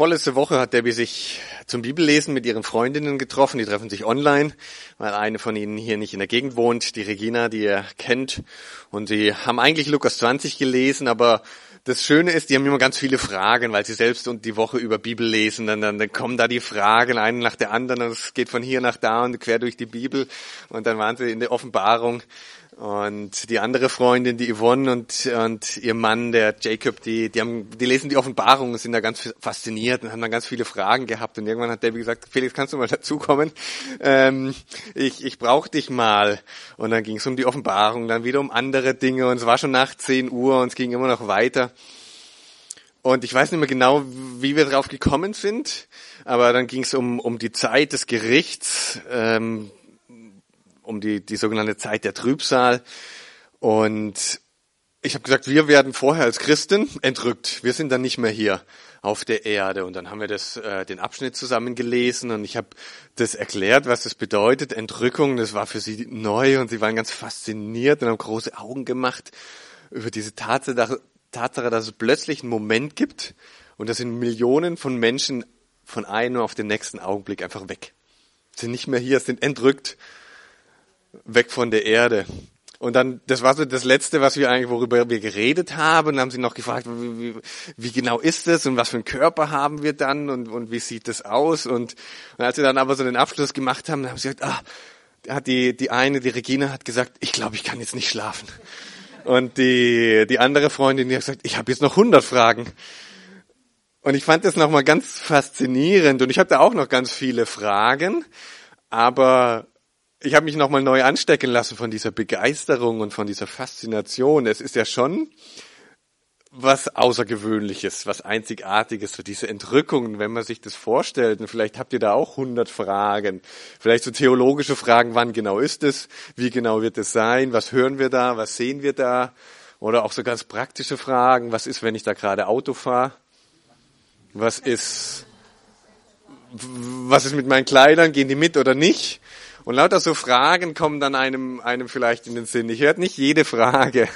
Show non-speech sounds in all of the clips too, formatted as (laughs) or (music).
Vorletzte Woche hat Debbie sich zum Bibellesen mit ihren Freundinnen getroffen. Die treffen sich online, weil eine von ihnen hier nicht in der Gegend wohnt, die Regina, die ihr kennt. Und sie haben eigentlich Lukas 20 gelesen, aber das Schöne ist, die haben immer ganz viele Fragen, weil sie selbst und die Woche über Bibel lesen. Dann, dann, dann kommen da die Fragen, eine nach der anderen. Und es geht von hier nach da und quer durch die Bibel. Und dann waren sie in der Offenbarung. Und die andere Freundin, die Yvonne und, und ihr Mann, der Jacob, die, die, haben, die lesen die Offenbarung und sind da ganz fasziniert und haben dann ganz viele Fragen gehabt. Und irgendwann hat Debbie gesagt, Felix, kannst du mal (laughs) dazukommen? Ähm, ich ich brauche dich mal. Und dann ging es um die Offenbarung, dann wieder um andere Dinge. Und es war schon nach 10 Uhr und es ging immer noch weiter. Und ich weiß nicht mehr genau, wie wir darauf gekommen sind, aber dann ging es um, um die Zeit des Gerichts. Ähm, um die, die sogenannte Zeit der Trübsal. Und ich habe gesagt, wir werden vorher als Christen entrückt. Wir sind dann nicht mehr hier auf der Erde. Und dann haben wir das, äh, den Abschnitt zusammen gelesen und ich habe das erklärt, was das bedeutet. Entrückung, das war für sie neu und sie waren ganz fasziniert und haben große Augen gemacht über diese Tatsache, Tatsache dass es plötzlich einen Moment gibt und da sind Millionen von Menschen von einem auf den nächsten Augenblick einfach weg. Sind nicht mehr hier, sind entrückt weg von der Erde. Und dann, das war so das Letzte, was wir eigentlich, worüber wir geredet haben. Dann haben sie noch gefragt, wie, wie, wie genau ist es und was für einen Körper haben wir dann und, und wie sieht das aus? Und, und als sie dann aber so den Abschluss gemacht haben, haben sie gesagt, ah, hat die, die eine, die Regina hat gesagt, ich glaube, ich kann jetzt nicht schlafen. Und die, die andere Freundin, die hat gesagt, ich habe jetzt noch 100 Fragen. Und ich fand das nochmal ganz faszinierend. Und ich habe da auch noch ganz viele Fragen. Aber ich habe mich nochmal neu anstecken lassen von dieser Begeisterung und von dieser Faszination. Es ist ja schon was Außergewöhnliches, was Einzigartiges, so diese Entrückungen, wenn man sich das vorstellt. Und vielleicht habt ihr da auch hundert Fragen. Vielleicht so theologische Fragen, wann genau ist es? Wie genau wird es sein? Was hören wir da? Was sehen wir da? Oder auch so ganz praktische Fragen. Was ist, wenn ich da gerade Auto fahre? Was ist, was ist mit meinen Kleidern? Gehen die mit oder nicht? Und lauter so Fragen kommen dann einem, einem vielleicht in den Sinn. Ich werde nicht jede Frage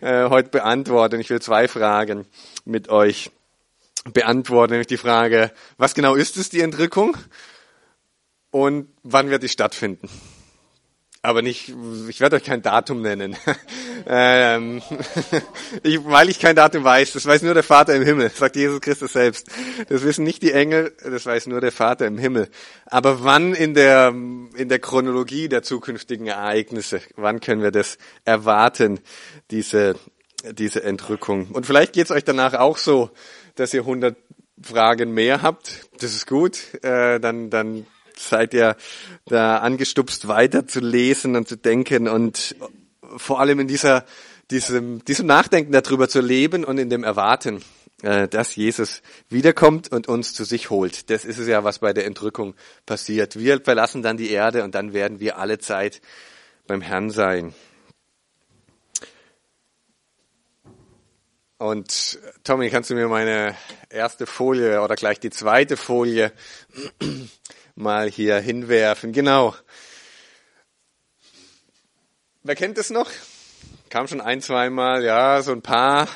äh, heute beantworten. Ich will zwei Fragen mit euch beantworten. Nämlich die Frage, was genau ist es, die Entrückung? Und wann wird die stattfinden? Aber nicht, ich werde euch kein Datum nennen, (laughs) ähm, (laughs) ich, weil ich kein Datum weiß. Das weiß nur der Vater im Himmel, sagt Jesus Christus selbst. Das wissen nicht die Engel, das weiß nur der Vater im Himmel. Aber wann in der in der Chronologie der zukünftigen Ereignisse, wann können wir das erwarten, diese diese Entrückung? Und vielleicht geht's euch danach auch so, dass ihr 100 Fragen mehr habt. Das ist gut. Äh, dann dann seid ihr da angestupst, weiter zu lesen und zu denken und vor allem in dieser, diesem, diesem Nachdenken darüber zu leben und in dem Erwarten, äh, dass Jesus wiederkommt und uns zu sich holt. Das ist es ja, was bei der Entrückung passiert. Wir verlassen dann die Erde und dann werden wir alle Zeit beim Herrn sein. Und Tommy, kannst du mir meine erste Folie oder gleich die zweite Folie mal hier hinwerfen. Genau. Wer kennt es noch? Kam schon ein, zweimal, ja, so ein paar.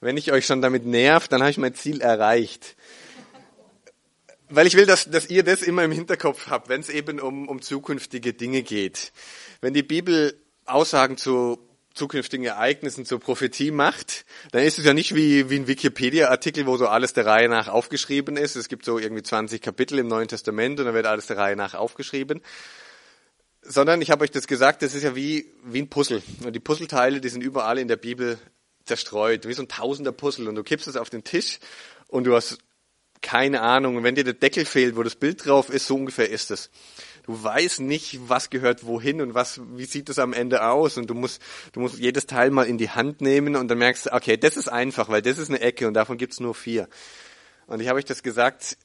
Wenn ich euch schon damit nervt, dann habe ich mein Ziel erreicht. Weil ich will, dass, dass ihr das immer im Hinterkopf habt, wenn es eben um, um zukünftige Dinge geht. Wenn die Bibel Aussagen zu zukünftigen Ereignissen zur Prophetie macht, dann ist es ja nicht wie, wie ein Wikipedia-Artikel, wo so alles der Reihe nach aufgeschrieben ist. Es gibt so irgendwie 20 Kapitel im Neuen Testament und dann wird alles der Reihe nach aufgeschrieben. Sondern ich habe euch das gesagt, das ist ja wie, wie ein Puzzle. Und die Puzzleteile, die sind überall in der Bibel zerstreut, wie so ein tausender Puzzle. Und du kippst es auf den Tisch und du hast keine Ahnung. Und wenn dir der Deckel fehlt, wo das Bild drauf ist, so ungefähr ist es du weißt nicht, was gehört wohin und was, wie sieht es am Ende aus und du musst, du musst jedes Teil mal in die Hand nehmen und dann merkst du, okay, das ist einfach, weil das ist eine Ecke und davon gibt's nur vier. Und ich habe euch das gesagt,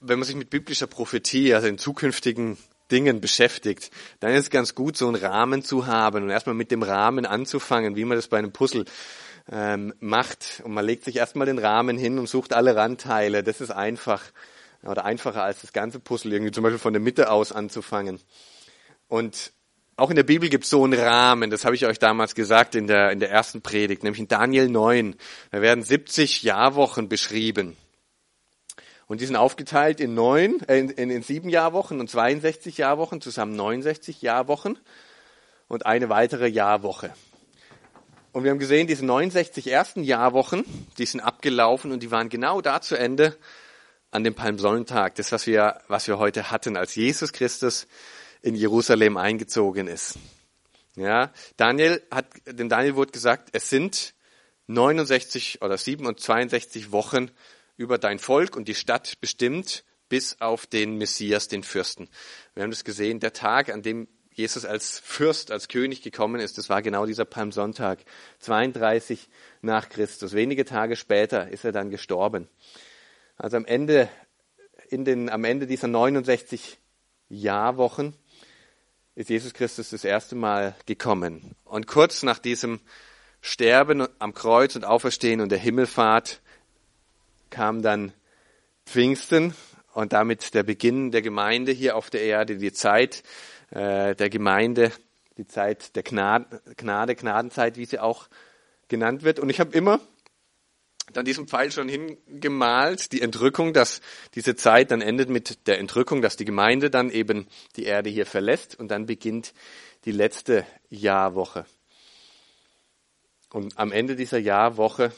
wenn man sich mit biblischer Prophetie, also in zukünftigen Dingen beschäftigt, dann ist es ganz gut, so einen Rahmen zu haben und erstmal mit dem Rahmen anzufangen, wie man das bei einem Puzzle ähm, macht. Und man legt sich erstmal den Rahmen hin und sucht alle Randteile. Das ist einfach oder einfacher als das ganze Puzzle irgendwie zum Beispiel von der Mitte aus anzufangen. Und auch in der Bibel gibt es so einen Rahmen, das habe ich euch damals gesagt in der, in der ersten Predigt, nämlich in Daniel 9. Da werden 70 Jahrwochen beschrieben. Und die sind aufgeteilt in neun, äh, in, in, in sieben Jahrwochen und 62 Jahrwochen, zusammen 69 Jahrwochen und eine weitere Jahrwoche. Und wir haben gesehen, diese 69 ersten Jahrwochen, die sind abgelaufen und die waren genau da zu Ende an dem Palmsonntag, das was wir, was wir heute hatten, als Jesus Christus in Jerusalem eingezogen ist. Ja, Daniel hat, dem Daniel wurde gesagt, es sind 69 oder 62 Wochen über dein Volk und die Stadt bestimmt bis auf den Messias, den Fürsten. Wir haben das gesehen, der Tag, an dem Jesus als Fürst, als König gekommen ist, das war genau dieser Palmsonntag, 32 nach Christus. Wenige Tage später ist er dann gestorben. Also am Ende, in den, am Ende dieser 69 Jahrwochen ist Jesus Christus das erste Mal gekommen. Und kurz nach diesem Sterben am Kreuz und Auferstehen und der Himmelfahrt kam dann Pfingsten und damit der Beginn der Gemeinde hier auf der Erde, die Zeit äh, der Gemeinde, die Zeit der Gnade, Gnade, Gnadenzeit, wie sie auch genannt wird. Und ich habe immer dann diesen Pfeil schon hingemalt, die Entrückung, dass diese Zeit dann endet mit der Entrückung, dass die Gemeinde dann eben die Erde hier verlässt und dann beginnt die letzte Jahrwoche. Und am Ende dieser Jahrwoche,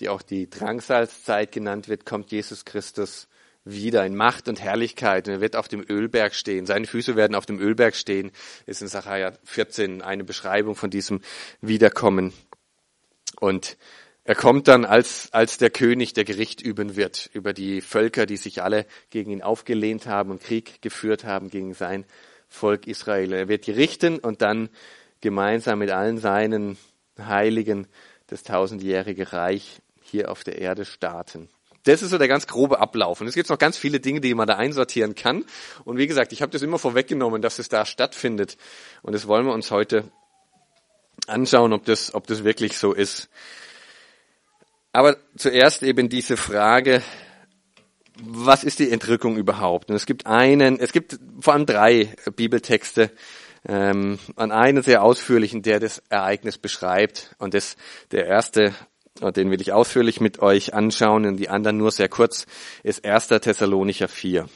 die auch die Drangsalzzeit genannt wird, kommt Jesus Christus wieder in Macht und Herrlichkeit und er wird auf dem Ölberg stehen. Seine Füße werden auf dem Ölberg stehen, ist in Sacharja 14 eine Beschreibung von diesem Wiederkommen. Und er kommt dann als, als der König, der Gericht üben wird über die Völker, die sich alle gegen ihn aufgelehnt haben und Krieg geführt haben gegen sein Volk Israel. Er wird richten und dann gemeinsam mit allen seinen Heiligen das tausendjährige Reich hier auf der Erde starten. Das ist so der ganz grobe Ablauf. Und es gibt noch ganz viele Dinge, die man da einsortieren kann. Und wie gesagt, ich habe das immer vorweggenommen, dass es da stattfindet. Und das wollen wir uns heute anschauen, ob das, ob das wirklich so ist. Aber zuerst eben diese Frage, was ist die Entrückung überhaupt? Und es gibt einen, es gibt vor allem drei Bibeltexte, ähm, an einen sehr ausführlichen, der das Ereignis beschreibt. Und das, der erste, den will ich ausführlich mit euch anschauen und die anderen nur sehr kurz, ist 1. Thessalonicher 4.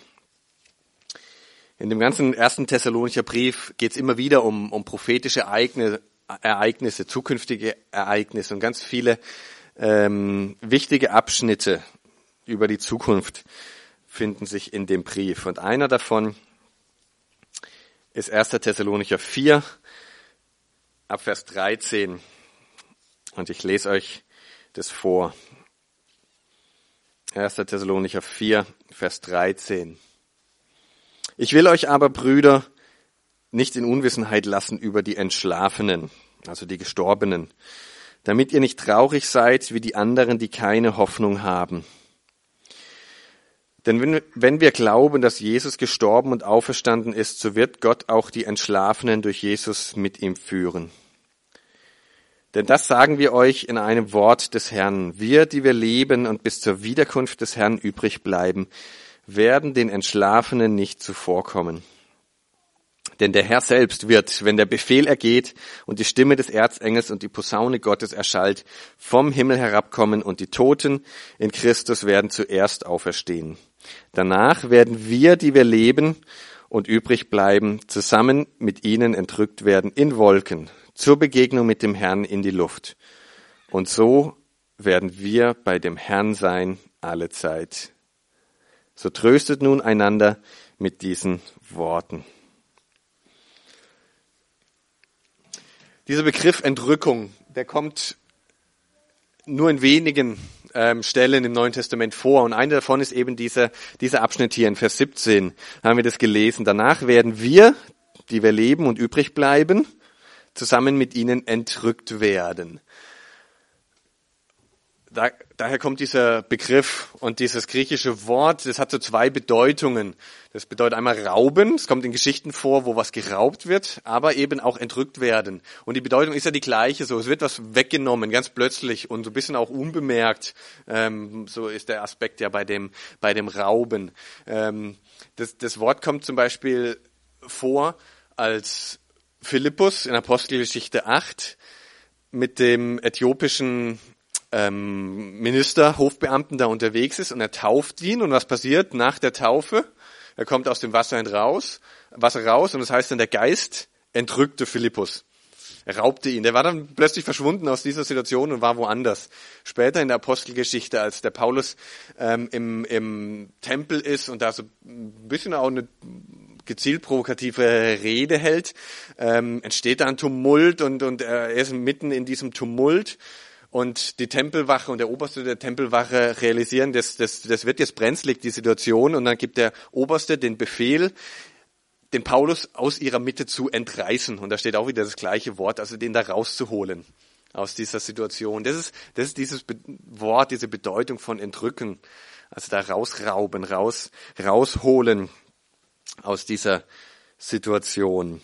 In dem ganzen ersten Thessalonicher Brief geht es immer wieder um, um prophetische Ereignisse, Ereignisse, zukünftige Ereignisse und ganz viele ähm, wichtige Abschnitte über die Zukunft finden sich in dem Brief. Und einer davon ist 1. Thessalonicher 4, ab Vers 13. Und ich lese euch das vor. 1. Thessalonicher 4, Vers 13. Ich will euch aber, Brüder, nicht in Unwissenheit lassen über die Entschlafenen, also die Gestorbenen, damit ihr nicht traurig seid wie die anderen, die keine Hoffnung haben. Denn wenn, wenn wir glauben, dass Jesus gestorben und auferstanden ist, so wird Gott auch die Entschlafenen durch Jesus mit ihm führen. Denn das sagen wir euch in einem Wort des Herrn. Wir, die wir leben und bis zur Wiederkunft des Herrn übrig bleiben, werden den Entschlafenen nicht zuvorkommen. Denn der Herr selbst wird, wenn der Befehl ergeht und die Stimme des Erzengels und die Posaune Gottes erschallt, vom Himmel herabkommen und die Toten in Christus werden zuerst auferstehen. Danach werden wir, die wir leben und übrig bleiben, zusammen mit ihnen entrückt werden in Wolken zur Begegnung mit dem Herrn in die Luft. Und so werden wir bei dem Herrn sein alle Zeit. So tröstet nun einander mit diesen Worten. Dieser Begriff Entrückung, der kommt nur in wenigen ähm, Stellen im Neuen Testament vor. Und eine davon ist eben dieser, dieser Abschnitt hier in Vers 17. Haben wir das gelesen. Danach werden wir, die wir leben und übrig bleiben, zusammen mit ihnen entrückt werden da, daher kommt dieser Begriff und dieses griechische Wort, das hat so zwei Bedeutungen. Das bedeutet einmal rauben, es kommt in Geschichten vor, wo was geraubt wird, aber eben auch entrückt werden. Und die Bedeutung ist ja die gleiche, so es wird was weggenommen, ganz plötzlich und so ein bisschen auch unbemerkt. Ähm, so ist der Aspekt ja bei dem bei dem Rauben. Ähm, das, das Wort kommt zum Beispiel vor, als Philippus in Apostelgeschichte 8 mit dem äthiopischen ähm, Minister, Hofbeamten da unterwegs ist und er tauft ihn und was passiert nach der Taufe? Er kommt aus dem Wasser raus, Wasser raus und das heißt dann der Geist entrückte Philippus. Er raubte ihn. Der war dann plötzlich verschwunden aus dieser Situation und war woanders. Später in der Apostelgeschichte, als der Paulus ähm, im, im Tempel ist und da so ein bisschen auch eine gezielt provokative Rede hält, ähm, entsteht da ein Tumult und, und er ist mitten in diesem Tumult und die Tempelwache und der Oberste der Tempelwache realisieren, das, das, das wird jetzt brenzlig, die Situation. Und dann gibt der Oberste den Befehl, den Paulus aus ihrer Mitte zu entreißen. Und da steht auch wieder das gleiche Wort, also den da rauszuholen aus dieser Situation. Das ist, das ist dieses Wort, diese Bedeutung von entrücken. Also da rausrauben, raus, rausholen aus dieser Situation.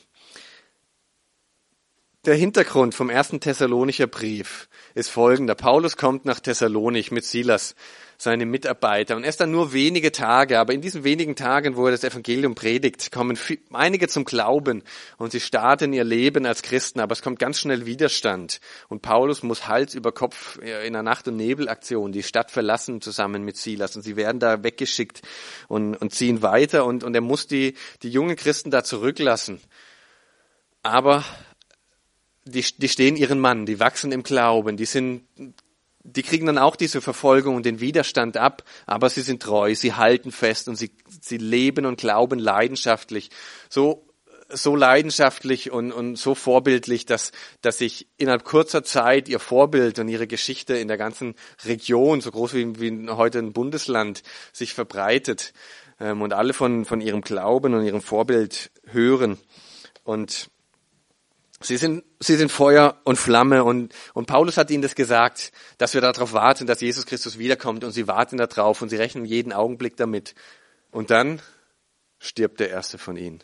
Der Hintergrund vom ersten Thessalonicher Brief ist folgender. Paulus kommt nach Thessalonich mit Silas, seinem Mitarbeiter, und erst dann nur wenige Tage, aber in diesen wenigen Tagen, wo er das Evangelium predigt, kommen einige zum Glauben und sie starten ihr Leben als Christen, aber es kommt ganz schnell Widerstand. Und Paulus muss Hals über Kopf in einer Nacht- und Nebelaktion die Stadt verlassen zusammen mit Silas und sie werden da weggeschickt und, und ziehen weiter und, und er muss die, die jungen Christen da zurücklassen. Aber die, die stehen ihren Mann, die wachsen im Glauben, die sind, die kriegen dann auch diese Verfolgung und den Widerstand ab, aber sie sind treu, sie halten fest und sie, sie leben und glauben leidenschaftlich. So, so leidenschaftlich und, und so vorbildlich, dass, dass sich innerhalb kurzer Zeit ihr Vorbild und ihre Geschichte in der ganzen Region, so groß wie, wie heute ein Bundesland, sich verbreitet ähm, und alle von, von ihrem Glauben und ihrem Vorbild hören. Und Sie sind, sie sind Feuer und Flamme und, und Paulus hat ihnen das gesagt, dass wir darauf warten, dass Jesus Christus wiederkommt und sie warten darauf und sie rechnen jeden Augenblick damit. Und dann stirbt der erste von ihnen.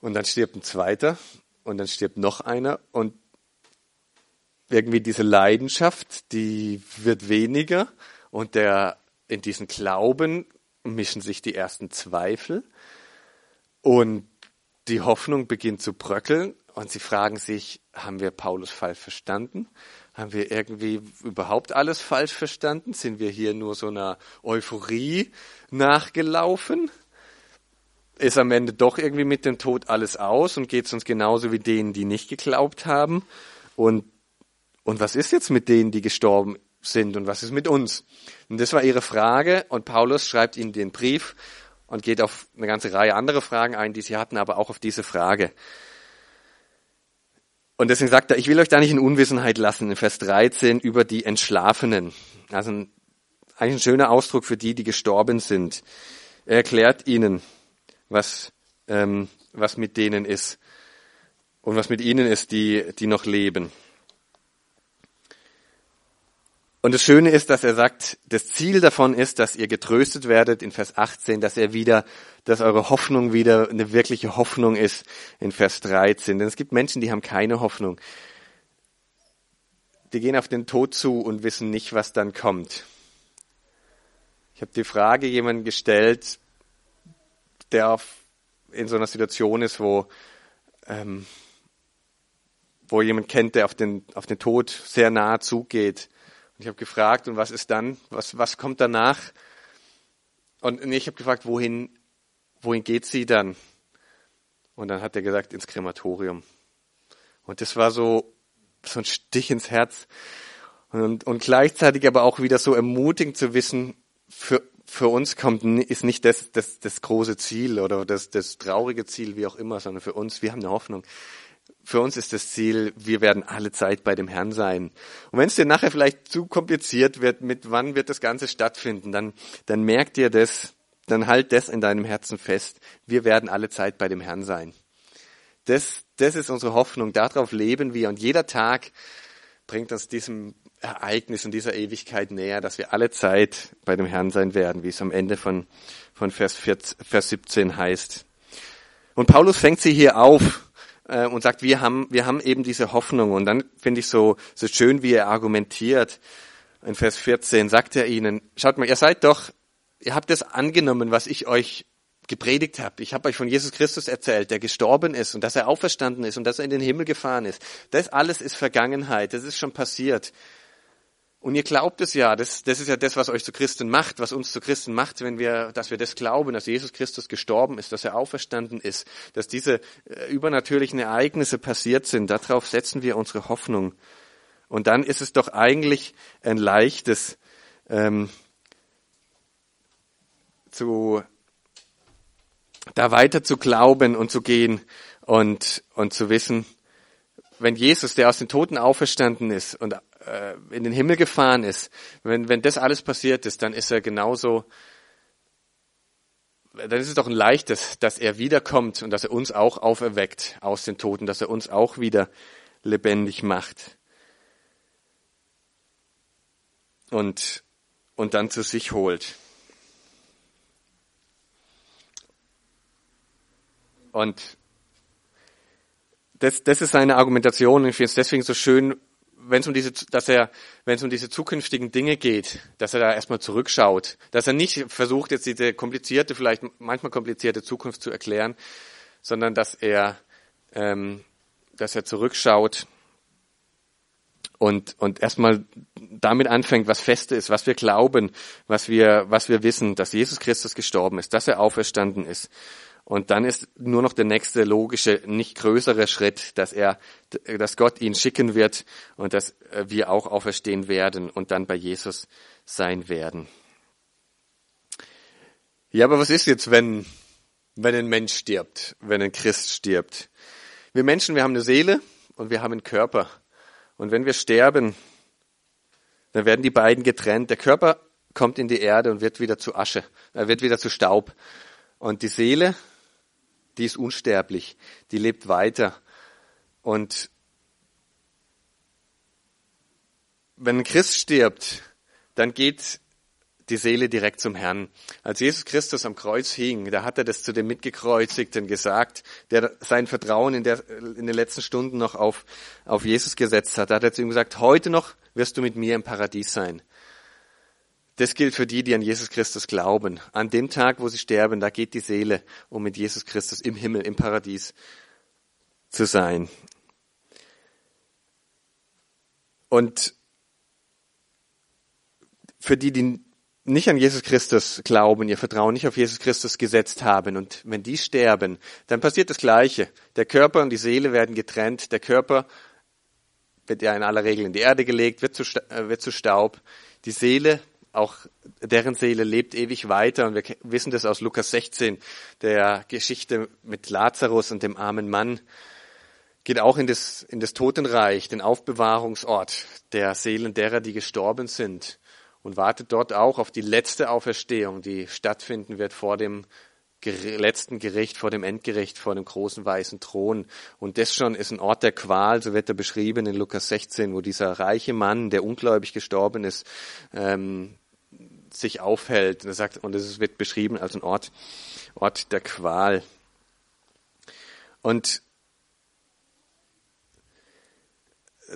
Und dann stirbt ein zweiter und dann stirbt noch einer und irgendwie diese Leidenschaft, die wird weniger und der, in diesen Glauben mischen sich die ersten Zweifel und die Hoffnung beginnt zu bröckeln und sie fragen sich, haben wir Paulus falsch verstanden? Haben wir irgendwie überhaupt alles falsch verstanden? Sind wir hier nur so einer Euphorie nachgelaufen? Ist am Ende doch irgendwie mit dem Tod alles aus und geht es uns genauso wie denen, die nicht geglaubt haben? Und, und was ist jetzt mit denen, die gestorben sind und was ist mit uns? Und das war ihre Frage und Paulus schreibt ihnen den Brief und geht auf eine ganze Reihe andere Fragen ein, die sie hatten, aber auch auf diese Frage. Und deswegen sagt er, ich will euch da nicht in Unwissenheit lassen, in Vers 13, über die Entschlafenen. Also ein, eigentlich ein schöner Ausdruck für die, die gestorben sind. Er erklärt ihnen, was, ähm, was mit denen ist und was mit ihnen ist, die, die noch leben. Und das Schöne ist, dass er sagt, das Ziel davon ist, dass ihr getröstet werdet in Vers 18, dass er wieder, dass eure Hoffnung wieder eine wirkliche Hoffnung ist in Vers 13. Denn es gibt Menschen, die haben keine Hoffnung. Die gehen auf den Tod zu und wissen nicht, was dann kommt. Ich habe die Frage jemandem gestellt, der auf, in so einer Situation ist, wo, ähm, wo jemand kennt, der auf den, auf den Tod sehr nahe zugeht ich habe gefragt, und was ist dann? Was, was kommt danach? Und ich habe gefragt, wohin, wohin geht sie dann? Und dann hat er gesagt, ins Krematorium. Und das war so, so ein Stich ins Herz. Und, und gleichzeitig aber auch wieder so ermutigend zu wissen, für, für uns kommt, ist nicht das, das, das große Ziel oder das, das traurige Ziel, wie auch immer, sondern für uns, wir haben eine Hoffnung für uns ist das Ziel, wir werden alle Zeit bei dem Herrn sein. Und wenn es dir nachher vielleicht zu kompliziert wird, mit wann wird das Ganze stattfinden, dann, dann merkt dir das, dann halt das in deinem Herzen fest. Wir werden alle Zeit bei dem Herrn sein. Das, das ist unsere Hoffnung. Darauf leben wir. Und jeder Tag bringt uns diesem Ereignis und dieser Ewigkeit näher, dass wir alle Zeit bei dem Herrn sein werden, wie es am Ende von, von Vers, 14, Vers 17 heißt. Und Paulus fängt sie hier auf äh, und sagt, wir haben, wir haben eben diese Hoffnung. Und dann finde ich so, so schön, wie er argumentiert. In Vers 14 sagt er ihnen, schaut mal, ihr seid doch, ihr habt das angenommen, was ich euch gepredigt habe. Ich habe euch von Jesus Christus erzählt, der gestorben ist und dass er auferstanden ist und dass er in den Himmel gefahren ist. Das alles ist Vergangenheit, das ist schon passiert. Und ihr glaubt es ja, das, das ist ja das, was euch zu Christen macht, was uns zu Christen macht, wenn wir, dass wir das glauben, dass Jesus Christus gestorben ist, dass er auferstanden ist, dass diese äh, übernatürlichen Ereignisse passiert sind. Darauf setzen wir unsere Hoffnung. Und dann ist es doch eigentlich ein leichtes, ähm, zu, da weiter zu glauben und zu gehen und, und zu wissen, wenn Jesus, der aus den Toten auferstanden ist und äh, in den Himmel gefahren ist, wenn, wenn das alles passiert ist, dann ist er genauso, dann ist es doch ein leichtes, dass er wiederkommt und dass er uns auch auferweckt aus den Toten, dass er uns auch wieder lebendig macht. Und, und dann zu sich holt. Und das, das ist seine Argumentation. Ich finde es deswegen so schön, wenn es um diese, dass er, wenn es um diese zukünftigen Dinge geht, dass er da erstmal zurückschaut, dass er nicht versucht, jetzt diese komplizierte, vielleicht manchmal komplizierte Zukunft zu erklären, sondern dass er, ähm, dass er zurückschaut und und erstmal damit anfängt, was feste ist, was wir glauben, was wir was wir wissen, dass Jesus Christus gestorben ist, dass er auferstanden ist und dann ist nur noch der nächste logische, nicht größere Schritt, dass er, dass Gott ihn schicken wird und dass wir auch auferstehen werden und dann bei Jesus sein werden. Ja, aber was ist jetzt, wenn, wenn ein Mensch stirbt, wenn ein Christ stirbt? Wir Menschen, wir haben eine Seele und wir haben einen Körper. Und wenn wir sterben, dann werden die beiden getrennt. Der Körper kommt in die Erde und wird wieder zu Asche, er wird wieder zu Staub. Und die Seele, die ist unsterblich, die lebt weiter. Und wenn ein Christ stirbt, dann geht die Seele direkt zum Herrn. Als Jesus Christus am Kreuz hing, da hat er das zu dem Mitgekreuzigten gesagt, der sein Vertrauen in, der, in den letzten Stunden noch auf, auf Jesus gesetzt hat. Da hat er zu ihm gesagt, heute noch wirst du mit mir im Paradies sein. Das gilt für die, die an Jesus Christus glauben. An dem Tag, wo sie sterben, da geht die Seele, um mit Jesus Christus im Himmel, im Paradies zu sein. Und für die, die nicht an Jesus Christus glauben, ihr Vertrauen nicht auf Jesus Christus gesetzt haben und wenn die sterben, dann passiert das Gleiche. Der Körper und die Seele werden getrennt. Der Körper wird ja in aller Regel in die Erde gelegt, wird zu, äh, wird zu Staub. Die Seele auch deren Seele lebt ewig weiter. Und wir wissen das aus Lukas 16, der Geschichte mit Lazarus und dem armen Mann. Geht auch in das, in das Totenreich, den Aufbewahrungsort der Seelen derer, die gestorben sind. Und wartet dort auch auf die letzte Auferstehung, die stattfinden wird vor dem letzten Gericht, vor dem Endgericht, vor dem großen weißen Thron. Und das schon ist ein Ort der Qual, so wird er beschrieben in Lukas 16, wo dieser reiche Mann, der ungläubig gestorben ist, ähm, sich aufhält. Und er sagt, und es wird beschrieben als ein Ort, Ort der Qual. Und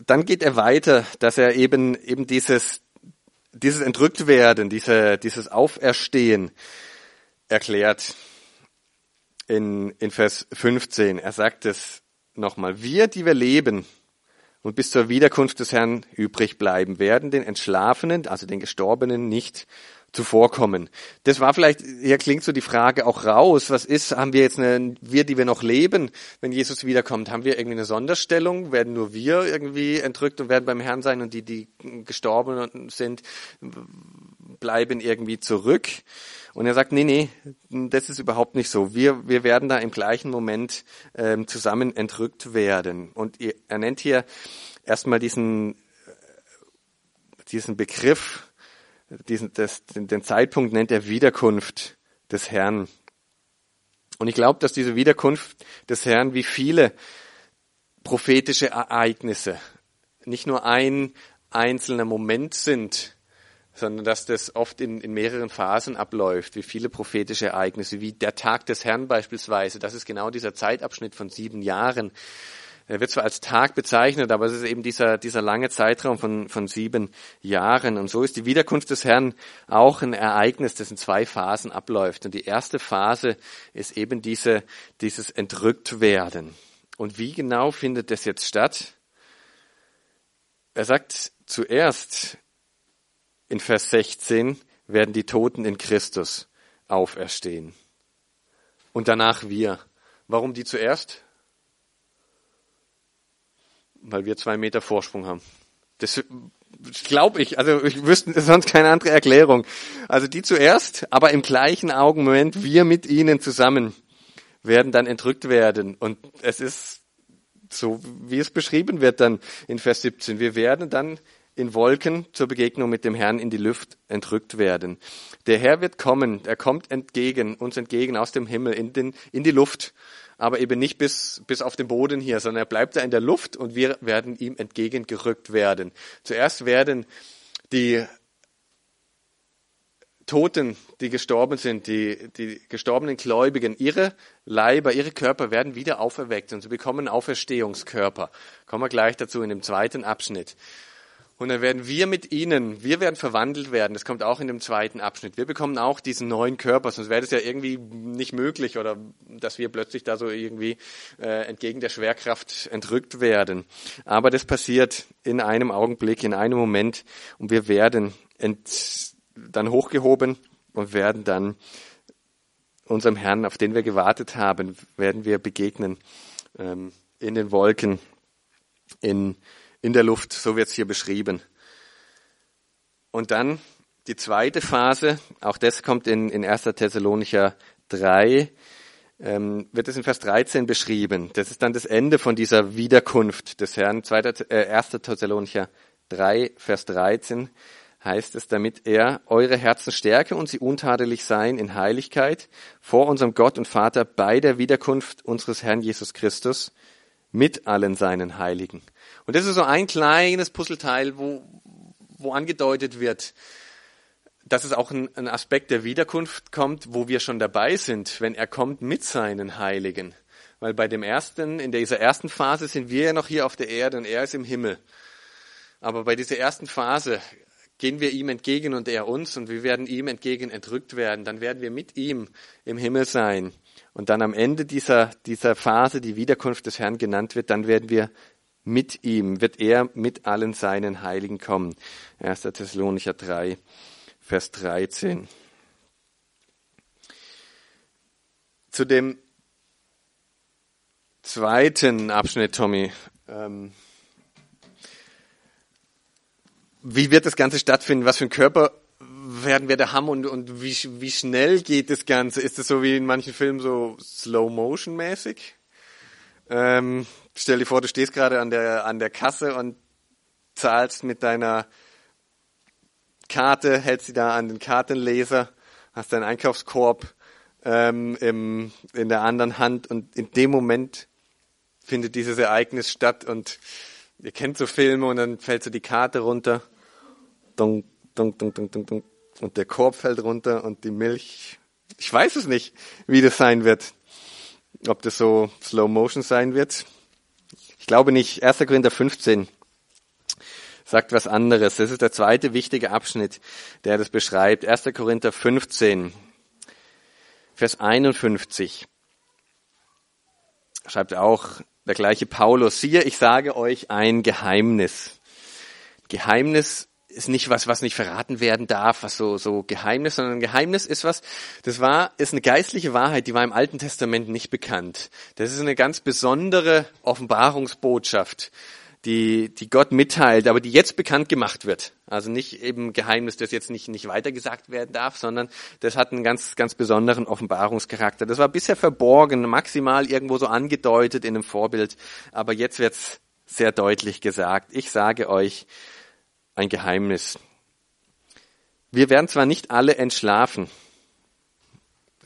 dann geht er weiter, dass er eben, eben dieses, dieses Entrücktwerden, diese, dieses Auferstehen erklärt in, in Vers 15. Er sagt es nochmal. Wir, die wir leben, und bis zur Wiederkunft des Herrn übrig bleiben, werden den Entschlafenen, also den Gestorbenen, nicht zuvorkommen. Das war vielleicht, hier klingt so die Frage auch raus, was ist, haben wir jetzt eine, wir, die wir noch leben, wenn Jesus wiederkommt, haben wir irgendwie eine Sonderstellung, werden nur wir irgendwie entrückt und werden beim Herrn sein und die, die gestorben sind, bleiben irgendwie zurück. Und er sagt, nee, nee, das ist überhaupt nicht so. Wir, wir werden da im gleichen Moment ähm, zusammen entrückt werden. Und er nennt hier erstmal diesen, diesen Begriff, diesen, das, den Zeitpunkt nennt er Wiederkunft des Herrn. Und ich glaube, dass diese Wiederkunft des Herrn wie viele prophetische Ereignisse nicht nur ein einzelner Moment sind, sondern dass das oft in, in mehreren Phasen abläuft, wie viele prophetische Ereignisse, wie der Tag des Herrn beispielsweise. Das ist genau dieser Zeitabschnitt von sieben Jahren. Er wird zwar als Tag bezeichnet, aber es ist eben dieser, dieser lange Zeitraum von, von sieben Jahren. Und so ist die Wiederkunft des Herrn auch ein Ereignis, das in zwei Phasen abläuft. Und die erste Phase ist eben diese, dieses Entrücktwerden. Und wie genau findet das jetzt statt? Er sagt zuerst in Vers 16 werden die Toten in Christus auferstehen. Und danach wir. Warum die zuerst? Weil wir zwei Meter Vorsprung haben. Das glaube ich. Also ich wüsste sonst keine andere Erklärung. Also die zuerst, aber im gleichen Augenmoment wir mit ihnen zusammen werden dann entrückt werden. Und es ist so, wie es beschrieben wird dann in Vers 17. Wir werden dann in Wolken zur Begegnung mit dem Herrn in die Luft entrückt werden. Der Herr wird kommen, er kommt entgegen, uns entgegen aus dem Himmel in, den, in die Luft, aber eben nicht bis, bis auf den Boden hier, sondern er bleibt da in der Luft und wir werden ihm entgegengerückt werden. Zuerst werden die Toten, die gestorben sind, die, die gestorbenen Gläubigen, ihre Leiber, ihre Körper werden wieder auferweckt und sie bekommen Auferstehungskörper. Kommen wir gleich dazu in dem zweiten Abschnitt. Und dann werden wir mit ihnen, wir werden verwandelt werden. Das kommt auch in dem zweiten Abschnitt. Wir bekommen auch diesen neuen Körper, sonst wäre das ja irgendwie nicht möglich oder dass wir plötzlich da so irgendwie äh, entgegen der Schwerkraft entrückt werden. Aber das passiert in einem Augenblick, in einem Moment und wir werden ent, dann hochgehoben und werden dann unserem Herrn, auf den wir gewartet haben, werden wir begegnen ähm, in den Wolken, in in der Luft, so wird es hier beschrieben. Und dann die zweite Phase, auch das kommt in, in 1. Thessalonicher 3, ähm, wird es in Vers 13 beschrieben. Das ist dann das Ende von dieser Wiederkunft des Herrn. 2, äh, 1. Thessalonicher 3, Vers 13 heißt es, damit er eure Herzen stärke und sie untadelig seien in Heiligkeit vor unserem Gott und Vater bei der Wiederkunft unseres Herrn Jesus Christus mit allen seinen Heiligen. Und das ist so ein kleines Puzzleteil, wo, wo angedeutet wird, dass es auch ein, ein Aspekt der Wiederkunft kommt, wo wir schon dabei sind, wenn er kommt mit seinen Heiligen. Weil bei dem ersten, in dieser ersten Phase sind wir ja noch hier auf der Erde und er ist im Himmel. Aber bei dieser ersten Phase gehen wir ihm entgegen und er uns und wir werden ihm entgegen entrückt werden. Dann werden wir mit ihm im Himmel sein. Und dann am Ende dieser, dieser Phase, die Wiederkunft des Herrn genannt wird, dann werden wir mit ihm, wird er mit allen seinen Heiligen kommen. 1. Thessalonicher 3, Vers 13. Zu dem zweiten Abschnitt, Tommy. Ähm, wie wird das Ganze stattfinden? Was für ein Körper werden wir da haben und, und wie, wie schnell geht das Ganze? Ist es so wie in manchen Filmen so Slow-Motion-mäßig? Ähm, stell dir vor, du stehst gerade an der, an der Kasse und zahlst mit deiner Karte, hältst sie da an den Kartenleser, hast deinen Einkaufskorb ähm, im, in der anderen Hand und in dem Moment findet dieses Ereignis statt und ihr kennt so Filme und dann fällt so die Karte runter, dunk, dunk, dunk, dunk, dunk, dunk, und der Korb fällt runter und die Milch. Ich weiß es nicht, wie das sein wird. Ob das so Slow Motion sein wird. Ich glaube nicht. 1. Korinther 15 sagt was anderes. Das ist der zweite wichtige Abschnitt, der das beschreibt. 1. Korinther 15, Vers 51. Schreibt auch der gleiche Paulus. Siehe, ich sage euch ein Geheimnis. Geheimnis ist nicht was, was nicht verraten werden darf, was so, so Geheimnis, sondern ein Geheimnis ist was, das war, ist eine geistliche Wahrheit, die war im Alten Testament nicht bekannt. Das ist eine ganz besondere Offenbarungsbotschaft, die, die Gott mitteilt, aber die jetzt bekannt gemacht wird. Also nicht eben Geheimnis, das jetzt nicht, nicht weitergesagt werden darf, sondern das hat einen ganz, ganz besonderen Offenbarungscharakter. Das war bisher verborgen, maximal irgendwo so angedeutet in einem Vorbild, aber jetzt wird's sehr deutlich gesagt. Ich sage euch, ein Geheimnis. Wir werden zwar nicht alle entschlafen.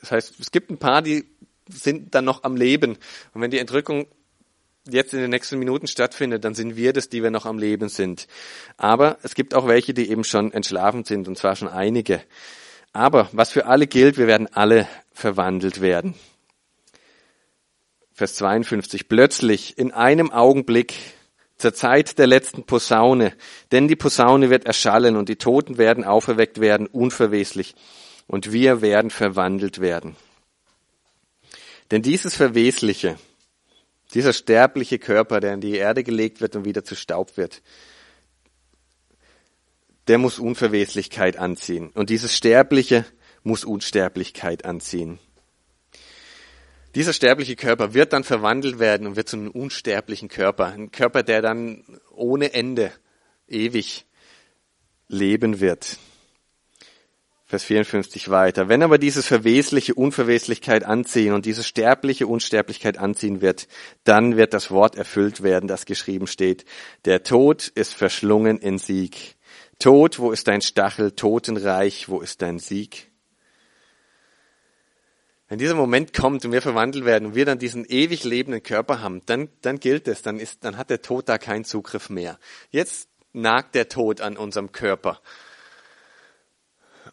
Das heißt, es gibt ein paar, die sind dann noch am Leben. Und wenn die Entrückung jetzt in den nächsten Minuten stattfindet, dann sind wir das, die wir noch am Leben sind. Aber es gibt auch welche, die eben schon entschlafen sind, und zwar schon einige. Aber was für alle gilt, wir werden alle verwandelt werden. Vers 52. Plötzlich, in einem Augenblick, zur Zeit der letzten Posaune, denn die Posaune wird erschallen und die Toten werden auferweckt werden, unverweslich, und wir werden verwandelt werden. Denn dieses Verwesliche, dieser sterbliche Körper, der in die Erde gelegt wird und wieder zu Staub wird, der muss Unverweslichkeit anziehen. Und dieses Sterbliche muss Unsterblichkeit anziehen. Dieser sterbliche Körper wird dann verwandelt werden und wird zu einem unsterblichen Körper. Ein Körper, der dann ohne Ende ewig leben wird. Vers 54 weiter. Wenn aber dieses verwesliche Unverweslichkeit anziehen und diese sterbliche Unsterblichkeit anziehen wird, dann wird das Wort erfüllt werden, das geschrieben steht. Der Tod ist verschlungen in Sieg. Tod, wo ist dein Stachel? Totenreich, wo ist dein Sieg? Wenn dieser Moment kommt und wir verwandelt werden und wir dann diesen ewig lebenden Körper haben, dann, dann gilt es, dann ist, dann hat der Tod da keinen Zugriff mehr. Jetzt nagt der Tod an unserem Körper.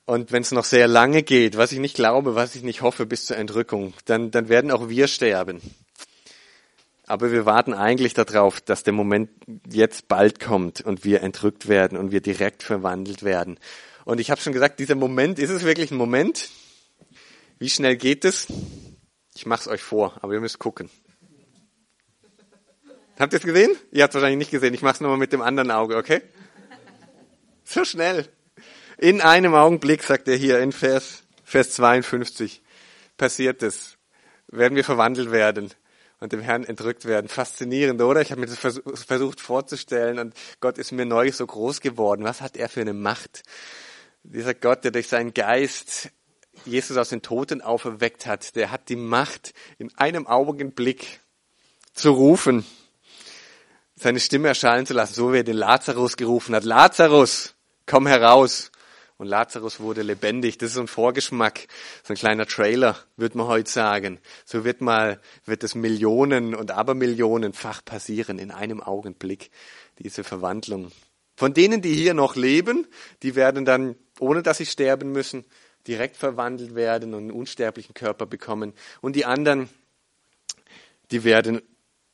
Und wenn es noch sehr lange geht, was ich nicht glaube, was ich nicht hoffe bis zur Entrückung, dann, dann werden auch wir sterben. Aber wir warten eigentlich darauf, dass der Moment jetzt bald kommt und wir entrückt werden und wir direkt verwandelt werden. Und ich habe schon gesagt, dieser Moment, ist es wirklich ein Moment? Wie schnell geht es? Ich mache es euch vor, aber ihr müsst gucken. Habt ihr es gesehen? Ihr habt es wahrscheinlich nicht gesehen. Ich mache es nochmal mit dem anderen Auge, okay? So schnell. In einem Augenblick, sagt er hier in Vers, Vers 52, passiert es. Werden wir verwandelt werden und dem Herrn entrückt werden. Faszinierend, oder? Ich habe mir das versucht vorzustellen und Gott ist mir neu so groß geworden. Was hat er für eine Macht? Dieser Gott, der durch seinen Geist Jesus aus den Toten auferweckt hat, der hat die Macht, in einem Augenblick zu rufen, seine Stimme erschallen zu lassen, so wie er den Lazarus gerufen hat. Lazarus, komm heraus. Und Lazarus wurde lebendig. Das ist so ein Vorgeschmack, so ein kleiner Trailer, würde man heute sagen. So wird mal, wird es Millionen und Abermillionenfach passieren in einem Augenblick, diese Verwandlung. Von denen, die hier noch leben, die werden dann, ohne dass sie sterben müssen, direkt verwandelt werden und einen unsterblichen Körper bekommen. Und die anderen, die werden,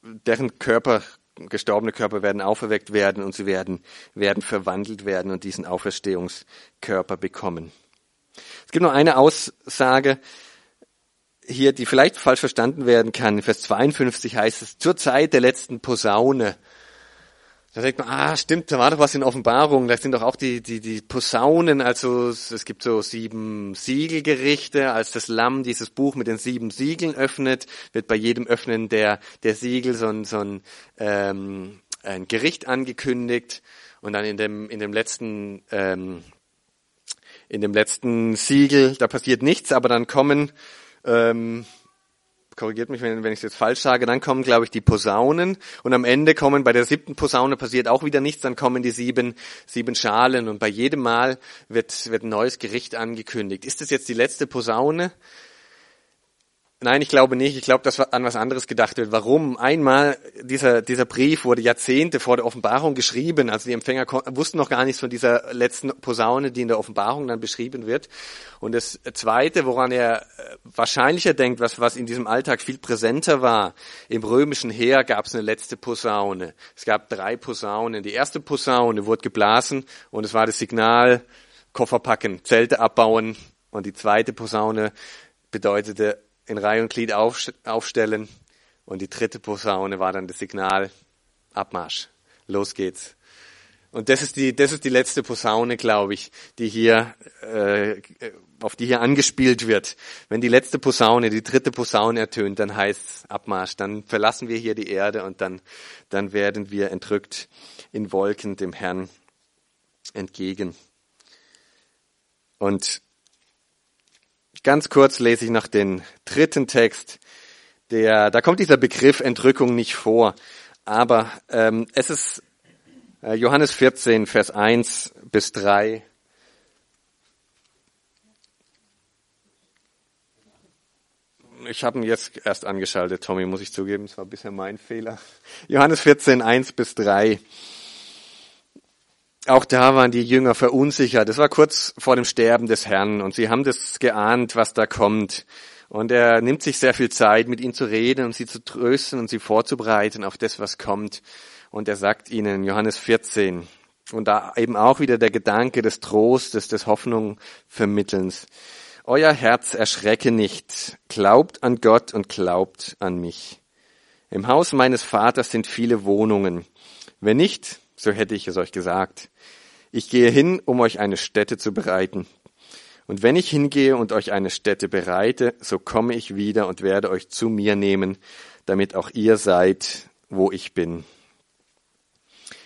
deren Körper gestorbene Körper werden auferweckt werden und sie werden, werden verwandelt werden und diesen Auferstehungskörper bekommen. Es gibt noch eine Aussage hier, die vielleicht falsch verstanden werden kann. In Vers 52 heißt es, zur Zeit der letzten Posaune da denkt man, ah, stimmt, da war doch was in Offenbarung. Da sind doch auch die, die, die Posaunen, also es gibt so sieben Siegelgerichte. Als das Lamm dieses Buch mit den sieben Siegeln öffnet, wird bei jedem Öffnen der, der Siegel so ein, so ein, ähm, ein Gericht angekündigt. Und dann in dem, in dem letzten, ähm, in dem letzten Siegel, da passiert nichts, aber dann kommen, ähm, korrigiert mich, wenn, wenn ich es jetzt falsch sage, dann kommen, glaube ich, die Posaunen und am Ende kommen, bei der siebten Posaune passiert auch wieder nichts, dann kommen die sieben, sieben Schalen und bei jedem Mal wird, wird ein neues Gericht angekündigt. Ist das jetzt die letzte Posaune? Nein, ich glaube nicht. Ich glaube, dass an was anderes gedacht wird. Warum? Einmal, dieser, dieser Brief wurde Jahrzehnte vor der Offenbarung geschrieben. Also die Empfänger wussten noch gar nichts von dieser letzten Posaune, die in der Offenbarung dann beschrieben wird. Und das Zweite, woran er äh, wahrscheinlicher denkt, was, was in diesem Alltag viel präsenter war, im römischen Heer gab es eine letzte Posaune. Es gab drei Posaunen. Die erste Posaune wurde geblasen und es war das Signal, Koffer packen, Zelte abbauen. Und die zweite Posaune bedeutete, in Reihe und Glied aufstellen. Und die dritte Posaune war dann das Signal, Abmarsch, los geht's. Und das ist die, das ist die letzte Posaune, glaube ich, die hier, äh, auf die hier angespielt wird. Wenn die letzte Posaune, die dritte Posaune ertönt, dann heißt Abmarsch. Dann verlassen wir hier die Erde und dann, dann werden wir entrückt in Wolken dem Herrn entgegen. Und Ganz kurz lese ich noch den dritten Text. Der, da kommt dieser Begriff Entrückung nicht vor, aber ähm, es ist äh, Johannes 14, Vers 1 bis 3. Ich habe ihn jetzt erst angeschaltet, Tommy, muss ich zugeben, es war bisher mein Fehler. Johannes 14, 1 bis 3. Auch da waren die Jünger verunsichert. Es war kurz vor dem Sterben des Herrn und sie haben das geahnt, was da kommt. Und er nimmt sich sehr viel Zeit, mit ihnen zu reden und sie zu trösten und sie vorzubereiten auf das, was kommt. Und er sagt ihnen, Johannes 14, und da eben auch wieder der Gedanke des Trostes, des Hoffnung vermittelns. Euer Herz erschrecke nicht. Glaubt an Gott und glaubt an mich. Im Haus meines Vaters sind viele Wohnungen. Wenn nicht, so hätte ich es euch gesagt. Ich gehe hin, um euch eine Stätte zu bereiten. Und wenn ich hingehe und euch eine Stätte bereite, so komme ich wieder und werde euch zu mir nehmen, damit auch ihr seid, wo ich bin.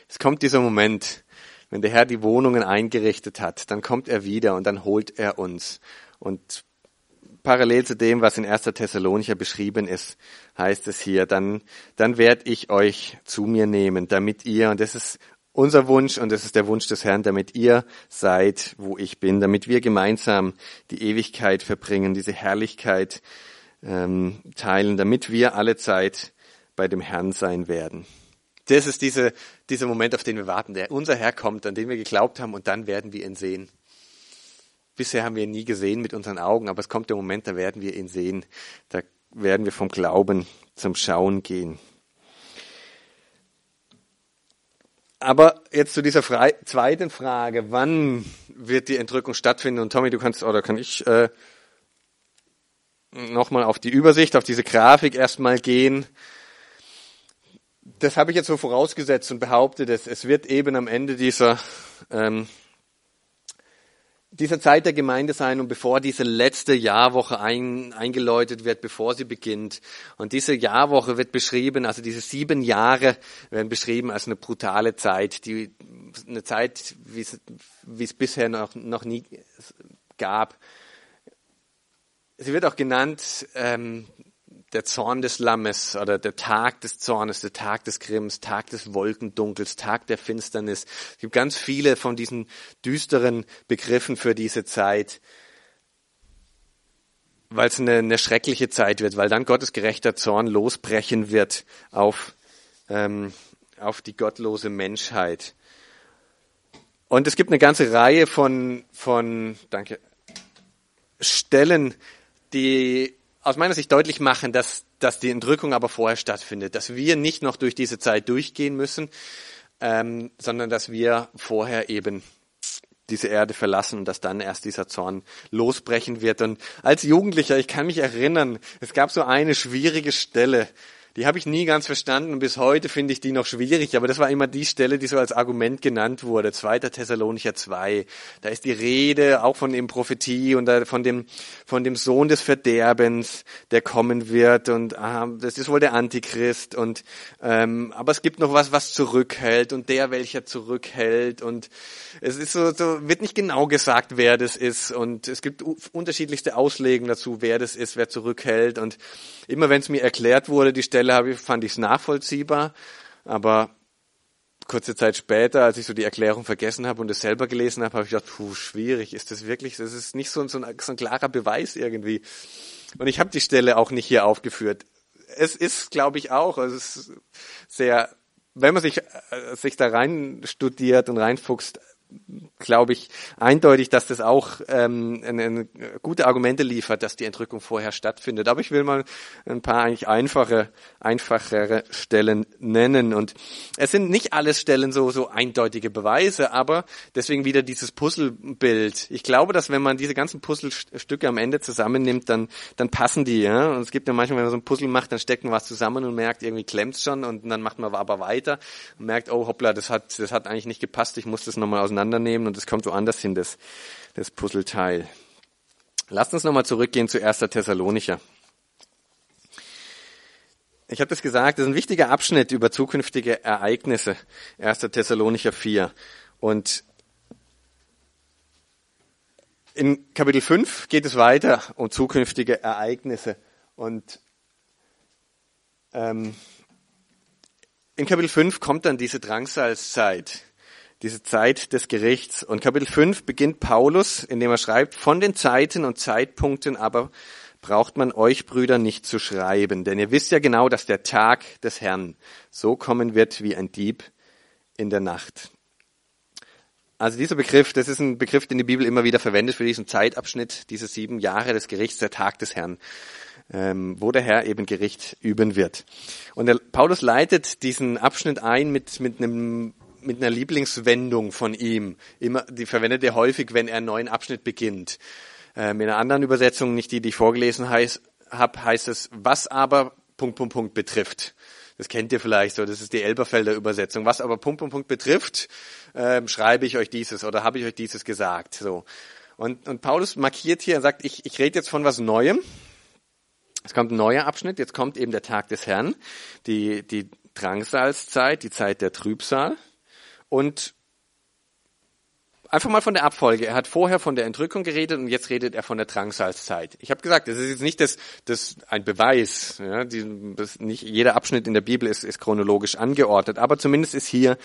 Es kommt dieser Moment, wenn der Herr die Wohnungen eingerichtet hat, dann kommt er wieder und dann holt er uns. Und parallel zu dem, was in 1. Thessalonicher beschrieben ist, heißt es hier, dann, dann werde ich euch zu mir nehmen, damit ihr, und das ist unser Wunsch und das ist der Wunsch des Herrn, damit ihr seid, wo ich bin, damit wir gemeinsam die Ewigkeit verbringen, diese Herrlichkeit ähm, teilen, damit wir alle Zeit bei dem Herrn sein werden. Das ist diese, dieser Moment, auf den wir warten, der unser Herr kommt, an den wir geglaubt haben und dann werden wir ihn sehen. Bisher haben wir ihn nie gesehen mit unseren Augen, aber es kommt der Moment, da werden wir ihn sehen. Da werden wir vom Glauben zum Schauen gehen. Aber jetzt zu dieser Fre zweiten Frage, wann wird die Entrückung stattfinden? Und Tommy, du kannst, oder kann ich äh, nochmal auf die Übersicht, auf diese Grafik erstmal gehen das habe ich jetzt so vorausgesetzt und behauptet, es, es wird eben am Ende dieser, ähm, dieser Zeit der Gemeinde sein und bevor diese letzte Jahrwoche ein, eingeläutet wird, bevor sie beginnt. Und diese Jahrwoche wird beschrieben, also diese sieben Jahre werden beschrieben als eine brutale Zeit, die, eine Zeit, wie es, bisher noch, noch nie gab. Sie wird auch genannt ähm, der Zorn des Lammes oder der Tag des Zornes, der Tag des Grimms, Tag des Wolkendunkels, Tag der Finsternis. Es gibt ganz viele von diesen düsteren Begriffen für diese Zeit, weil es eine, eine schreckliche Zeit wird, weil dann Gottes gerechter Zorn losbrechen wird auf, ähm, auf die gottlose Menschheit. Und es gibt eine ganze Reihe von, von danke, Stellen, die aus meiner Sicht deutlich machen, dass, dass die Entrückung aber vorher stattfindet, dass wir nicht noch durch diese Zeit durchgehen müssen, ähm, sondern dass wir vorher eben diese Erde verlassen und dass dann erst dieser Zorn losbrechen wird. Und als Jugendlicher, ich kann mich erinnern, es gab so eine schwierige Stelle, die habe ich nie ganz verstanden und bis heute finde ich die noch schwierig, aber das war immer die Stelle, die so als Argument genannt wurde. 2. Thessalonicher 2. Da ist die Rede auch von dem Prophetie und von dem, von dem Sohn des Verderbens, der kommen wird und ah, das ist wohl der Antichrist und ähm, aber es gibt noch was, was zurückhält und der, welcher zurückhält und es ist so, so wird nicht genau gesagt, wer das ist und es gibt unterschiedlichste Auslegungen dazu, wer das ist, wer zurückhält und immer wenn es mir erklärt wurde, die Stelle habe ich, fand ich es nachvollziehbar, aber kurze Zeit später, als ich so die Erklärung vergessen habe und es selber gelesen habe, habe ich gedacht, puh, schwierig, ist das wirklich, das ist nicht so ein, so ein, so ein klarer Beweis irgendwie. Und ich habe die Stelle auch nicht hier aufgeführt. Es ist, glaube ich, auch, es ist sehr, wenn man sich, äh, sich da rein studiert und reinfuchst, glaube ich, eindeutig, dass das auch ähm, eine, eine gute Argumente liefert, dass die Entrückung vorher stattfindet. Aber ich will mal ein paar eigentlich einfache, einfachere Stellen nennen. Und es sind nicht alles Stellen so, so eindeutige Beweise, aber deswegen wieder dieses Puzzlebild. Ich glaube, dass wenn man diese ganzen Puzzlestücke am Ende zusammennimmt, dann, dann passen die. Ja? Und es gibt ja manchmal, wenn man so ein Puzzle macht, dann steckt man was zusammen und merkt, irgendwie klemmt's schon und dann macht man aber weiter und merkt, oh hoppla, das hat, das hat eigentlich nicht gepasst, ich muss das nochmal auseinander auseinandernehmen und es kommt woanders hin, das, das Puzzleteil. Lasst uns nochmal zurückgehen zu 1. Thessalonicher. Ich habe das gesagt, das ist ein wichtiger Abschnitt über zukünftige Ereignisse, 1. Thessalonicher 4. Und in Kapitel 5 geht es weiter um zukünftige Ereignisse. Und ähm, in Kapitel 5 kommt dann diese Drangsalzzeit diese Zeit des Gerichts. Und Kapitel 5 beginnt Paulus, indem er schreibt, von den Zeiten und Zeitpunkten aber braucht man euch Brüder nicht zu schreiben, denn ihr wisst ja genau, dass der Tag des Herrn so kommen wird wie ein Dieb in der Nacht. Also dieser Begriff, das ist ein Begriff, den die Bibel immer wieder verwendet für diesen Zeitabschnitt, diese sieben Jahre des Gerichts, der Tag des Herrn, ähm, wo der Herr eben Gericht üben wird. Und der, Paulus leitet diesen Abschnitt ein mit, mit einem mit einer Lieblingswendung von ihm. Immer, die verwendet er häufig, wenn er einen neuen Abschnitt beginnt. Ähm, in einer anderen Übersetzung, nicht die, die ich vorgelesen heiß, habe, heißt es, was aber Punkt, Punkt, Punkt betrifft. Das kennt ihr vielleicht so, das ist die Elberfelder Übersetzung. Was aber Punkt, Punkt, Punkt betrifft, ähm, schreibe ich euch dieses oder habe ich euch dieses gesagt. So. Und, und Paulus markiert hier und sagt, ich, ich rede jetzt von was Neuem. Es kommt ein neuer Abschnitt, jetzt kommt eben der Tag des Herrn, die, die Drangsalzzeit, die Zeit der Trübsal. Und einfach mal von der Abfolge. Er hat vorher von der Entrückung geredet und jetzt redet er von der Drangsalzzeit. Ich habe gesagt, das ist jetzt nicht das, das ein Beweis. Ja, die, das, nicht jeder Abschnitt in der Bibel ist, ist chronologisch angeordnet, aber zumindest ist hier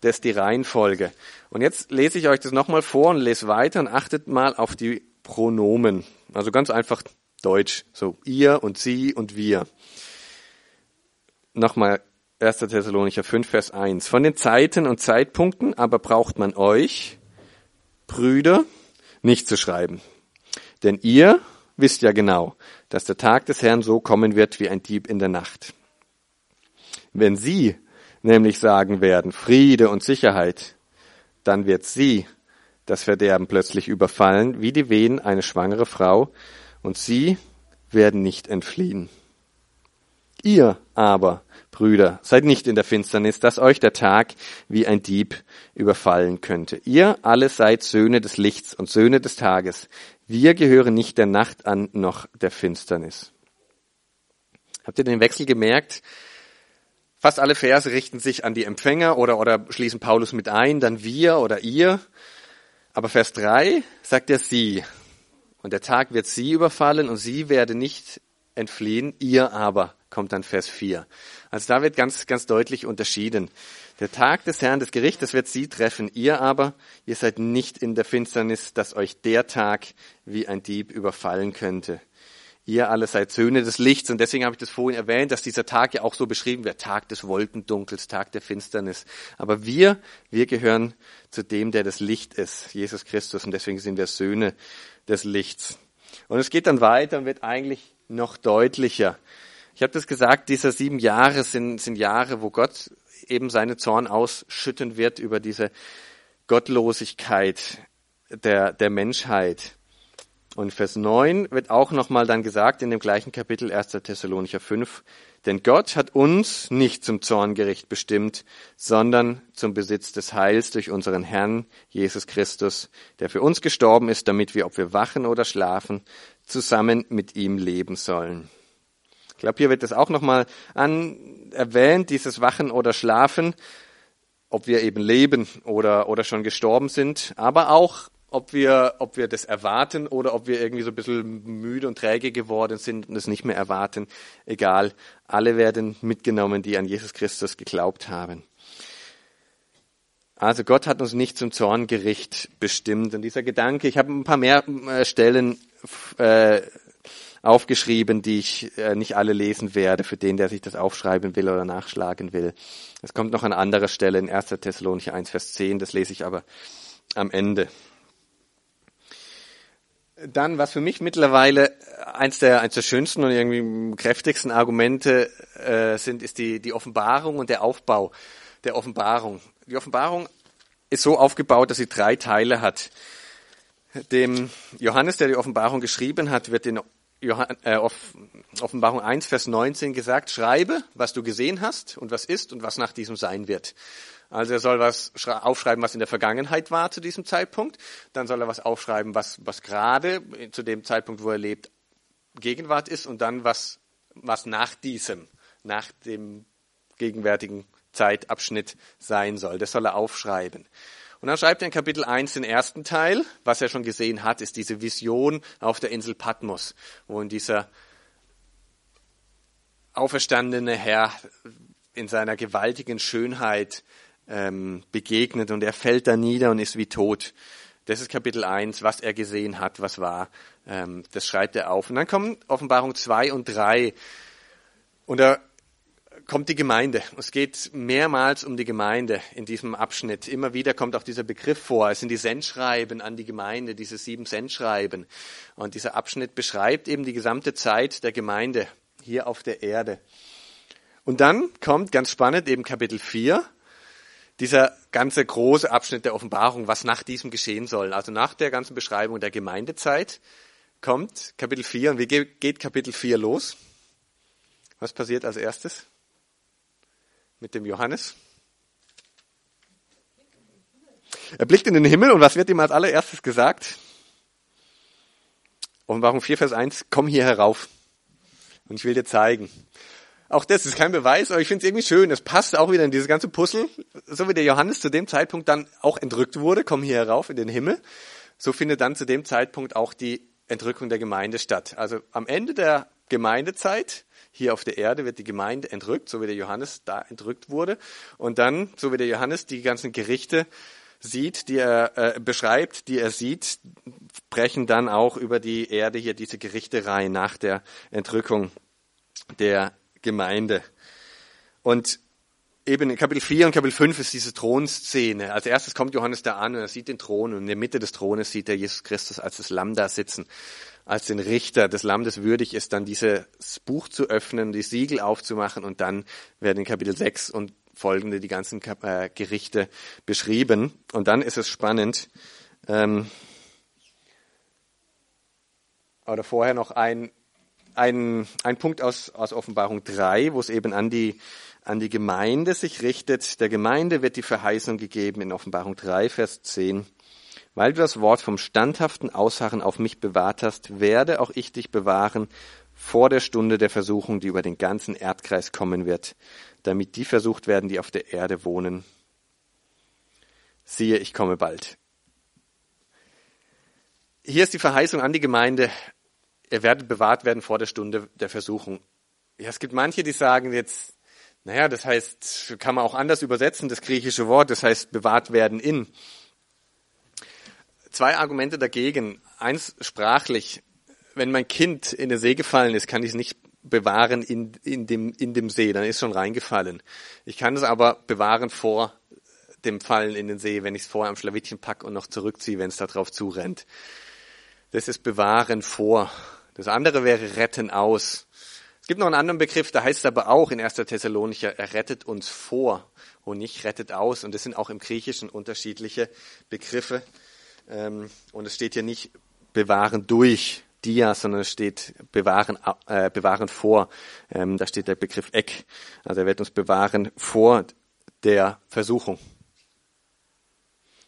das die Reihenfolge. Und jetzt lese ich euch das nochmal vor und lese weiter und achtet mal auf die Pronomen. Also ganz einfach Deutsch. So ihr und sie und wir. Nochmal 1. Thessalonicher 5, Vers 1. Von den Zeiten und Zeitpunkten aber braucht man euch, Brüder, nicht zu schreiben. Denn ihr wisst ja genau, dass der Tag des Herrn so kommen wird wie ein Dieb in der Nacht. Wenn sie nämlich sagen werden, Friede und Sicherheit, dann wird sie das Verderben plötzlich überfallen, wie die Wehen eine schwangere Frau, und sie werden nicht entfliehen. Ihr aber Brüder, seid nicht in der Finsternis, dass euch der Tag wie ein Dieb überfallen könnte. Ihr alle seid Söhne des Lichts und Söhne des Tages. Wir gehören nicht der Nacht an noch der Finsternis. Habt ihr den Wechsel gemerkt? Fast alle Verse richten sich an die Empfänger oder, oder schließen Paulus mit ein, dann wir oder ihr. Aber Vers 3 sagt er sie. Und der Tag wird sie überfallen und sie werde nicht entfliehen, ihr aber kommt dann Vers 4. Also da wird ganz, ganz deutlich unterschieden. Der Tag des Herrn des Gerichtes wird sie treffen, ihr aber, ihr seid nicht in der Finsternis, dass euch der Tag wie ein Dieb überfallen könnte. Ihr alle seid Söhne des Lichts und deswegen habe ich das vorhin erwähnt, dass dieser Tag ja auch so beschrieben wird, Tag des Wolkendunkels, Tag der Finsternis. Aber wir, wir gehören zu dem, der das Licht ist, Jesus Christus und deswegen sind wir Söhne des Lichts. Und es geht dann weiter und wird eigentlich noch deutlicher. Ich habe das gesagt, diese sieben Jahre sind, sind Jahre, wo Gott eben seine Zorn ausschütten wird über diese Gottlosigkeit der, der Menschheit. Und Vers 9 wird auch nochmal dann gesagt in dem gleichen Kapitel 1. Thessalonicher 5, denn Gott hat uns nicht zum Zorngericht bestimmt, sondern zum Besitz des Heils durch unseren Herrn Jesus Christus, der für uns gestorben ist, damit wir, ob wir wachen oder schlafen, zusammen mit ihm leben sollen. Ich glaube, hier wird das auch nochmal an erwähnt, dieses Wachen oder Schlafen, ob wir eben leben oder, oder schon gestorben sind, aber auch, ob wir, ob wir das erwarten oder ob wir irgendwie so ein bisschen müde und träge geworden sind und es nicht mehr erwarten. Egal, alle werden mitgenommen, die an Jesus Christus geglaubt haben. Also Gott hat uns nicht zum Zorngericht bestimmt. Und dieser Gedanke, ich habe ein paar mehr äh, Stellen äh, aufgeschrieben, die ich äh, nicht alle lesen werde, für den, der sich das aufschreiben will oder nachschlagen will. Es kommt noch an anderer Stelle in 1. Thessalonicher 1, Vers 10, das lese ich aber am Ende. Dann, was für mich mittlerweile eins der, eins der schönsten und irgendwie kräftigsten Argumente äh, sind, ist die, die Offenbarung und der Aufbau der Offenbarung. Die Offenbarung ist so aufgebaut, dass sie drei Teile hat. Dem Johannes, der die Offenbarung geschrieben hat, wird in äh, Offenbarung 1, Vers 19 gesagt, schreibe, was du gesehen hast und was ist und was nach diesem sein wird. Also er soll was aufschreiben, was in der Vergangenheit war zu diesem Zeitpunkt. Dann soll er was aufschreiben, was, was gerade zu dem Zeitpunkt, wo er lebt, Gegenwart ist und dann was, was nach diesem, nach dem gegenwärtigen Zeitabschnitt sein soll. Das soll er aufschreiben. Und dann schreibt er in Kapitel 1 den ersten Teil. Was er schon gesehen hat, ist diese Vision auf der Insel Patmos, wo in dieser auferstandene Herr in seiner gewaltigen Schönheit ähm, begegnet und er fällt da nieder und ist wie tot. Das ist Kapitel 1, was er gesehen hat, was war. Ähm, das schreibt er auf. Und dann kommen Offenbarung 2 und 3. Und da kommt die Gemeinde. Es geht mehrmals um die Gemeinde in diesem Abschnitt. Immer wieder kommt auch dieser Begriff vor. Es sind die Sendschreiben an die Gemeinde, diese sieben Sendschreiben. Und dieser Abschnitt beschreibt eben die gesamte Zeit der Gemeinde hier auf der Erde. Und dann kommt ganz spannend eben Kapitel 4, dieser ganze große Abschnitt der Offenbarung, was nach diesem geschehen soll. Also nach der ganzen Beschreibung der Gemeindezeit kommt Kapitel 4. Und wie geht Kapitel 4 los? Was passiert als erstes mit dem Johannes? Er blickt in den Himmel und was wird ihm als allererstes gesagt? Offenbarung 4, Vers 1, komm hier herauf und ich will dir zeigen. Auch das ist kein Beweis, aber ich finde es irgendwie schön. Es passt auch wieder in dieses ganze Puzzle. So wie der Johannes zu dem Zeitpunkt dann auch entrückt wurde, komm hier herauf in den Himmel, so findet dann zu dem Zeitpunkt auch die Entrückung der Gemeinde statt. Also am Ende der Gemeindezeit hier auf der Erde wird die Gemeinde entrückt, so wie der Johannes da entrückt wurde. Und dann, so wie der Johannes die ganzen Gerichte sieht, die er äh, beschreibt, die er sieht, brechen dann auch über die Erde hier diese Gerichte rein nach der Entrückung der Gemeinde. Und eben in Kapitel 4 und Kapitel 5 ist diese Thronszene. Als erstes kommt Johannes da an und er sieht den Thron und in der Mitte des Thrones sieht er Jesus Christus als das Lamm da sitzen, als den Richter des Landes würdig ist, dann dieses Buch zu öffnen, die Siegel aufzumachen und dann werden in Kapitel 6 und folgende die ganzen äh, Gerichte beschrieben. Und dann ist es spannend, ähm, oder vorher noch ein ein, ein Punkt aus, aus Offenbarung 3, wo es eben an die, an die Gemeinde sich richtet. Der Gemeinde wird die Verheißung gegeben in Offenbarung 3, Vers 10. Weil du das Wort vom standhaften Ausharren auf mich bewahrt hast, werde auch ich dich bewahren vor der Stunde der Versuchung, die über den ganzen Erdkreis kommen wird, damit die versucht werden, die auf der Erde wohnen. Siehe, ich komme bald. Hier ist die Verheißung an die Gemeinde, ihr werdet bewahrt werden vor der Stunde der Versuchung. Ja, es gibt manche, die sagen jetzt, naja, das heißt, kann man auch anders übersetzen, das griechische Wort, das heißt bewahrt werden in. Zwei Argumente dagegen. Eins sprachlich. Wenn mein Kind in den See gefallen ist, kann ich es nicht bewahren in, in, dem, in dem See, dann ist schon reingefallen. Ich kann es aber bewahren vor dem Fallen in den See, wenn ich es vorher am Schlawittchen packe und noch zurückziehe, wenn es da drauf zurennt. Das ist bewahren vor. Das andere wäre retten aus. Es gibt noch einen anderen Begriff, da heißt es aber auch in 1. Thessalonicher, er rettet uns vor und nicht rettet aus. Und das sind auch im Griechischen unterschiedliche Begriffe. Ähm, und es steht hier nicht bewahren durch dia, sondern es steht bewahren, äh, bewahren vor. Ähm, da steht der Begriff Eck. Also er wird uns bewahren vor der Versuchung.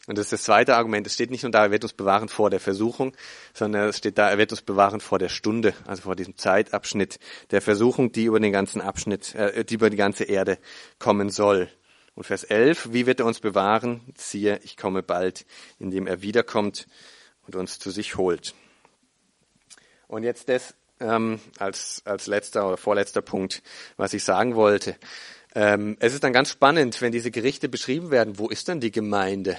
Und das ist das zweite Argument. Es steht nicht nur da, er wird uns bewahren vor der Versuchung, sondern es steht da, er wird uns bewahren vor der Stunde, also vor diesem Zeitabschnitt der Versuchung, die über den ganzen Abschnitt, äh, die über die ganze Erde kommen soll. Und Vers 11, wie wird er uns bewahren? Siehe, ich komme bald, indem er wiederkommt und uns zu sich holt. Und jetzt das ähm, als, als letzter oder vorletzter Punkt, was ich sagen wollte. Ähm, es ist dann ganz spannend, wenn diese Gerichte beschrieben werden, wo ist denn die Gemeinde?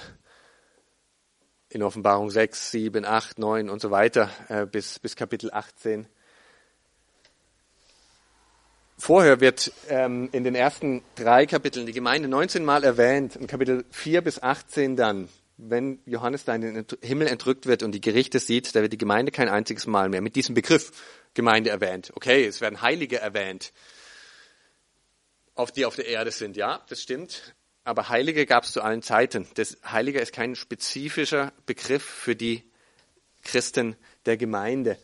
in Offenbarung 6, 7, 8, 9 und so weiter äh, bis, bis Kapitel 18. Vorher wird ähm, in den ersten drei Kapiteln die Gemeinde 19 Mal erwähnt, in Kapitel 4 bis 18 dann, wenn Johannes da in den Himmel entrückt wird und die Gerichte sieht, da wird die Gemeinde kein einziges Mal mehr mit diesem Begriff Gemeinde erwähnt. Okay, es werden Heilige erwähnt, auf die auf der Erde sind, ja, das stimmt aber Heilige gab es zu allen Zeiten. Das Heilige ist kein spezifischer Begriff für die Christen der Gemeinde.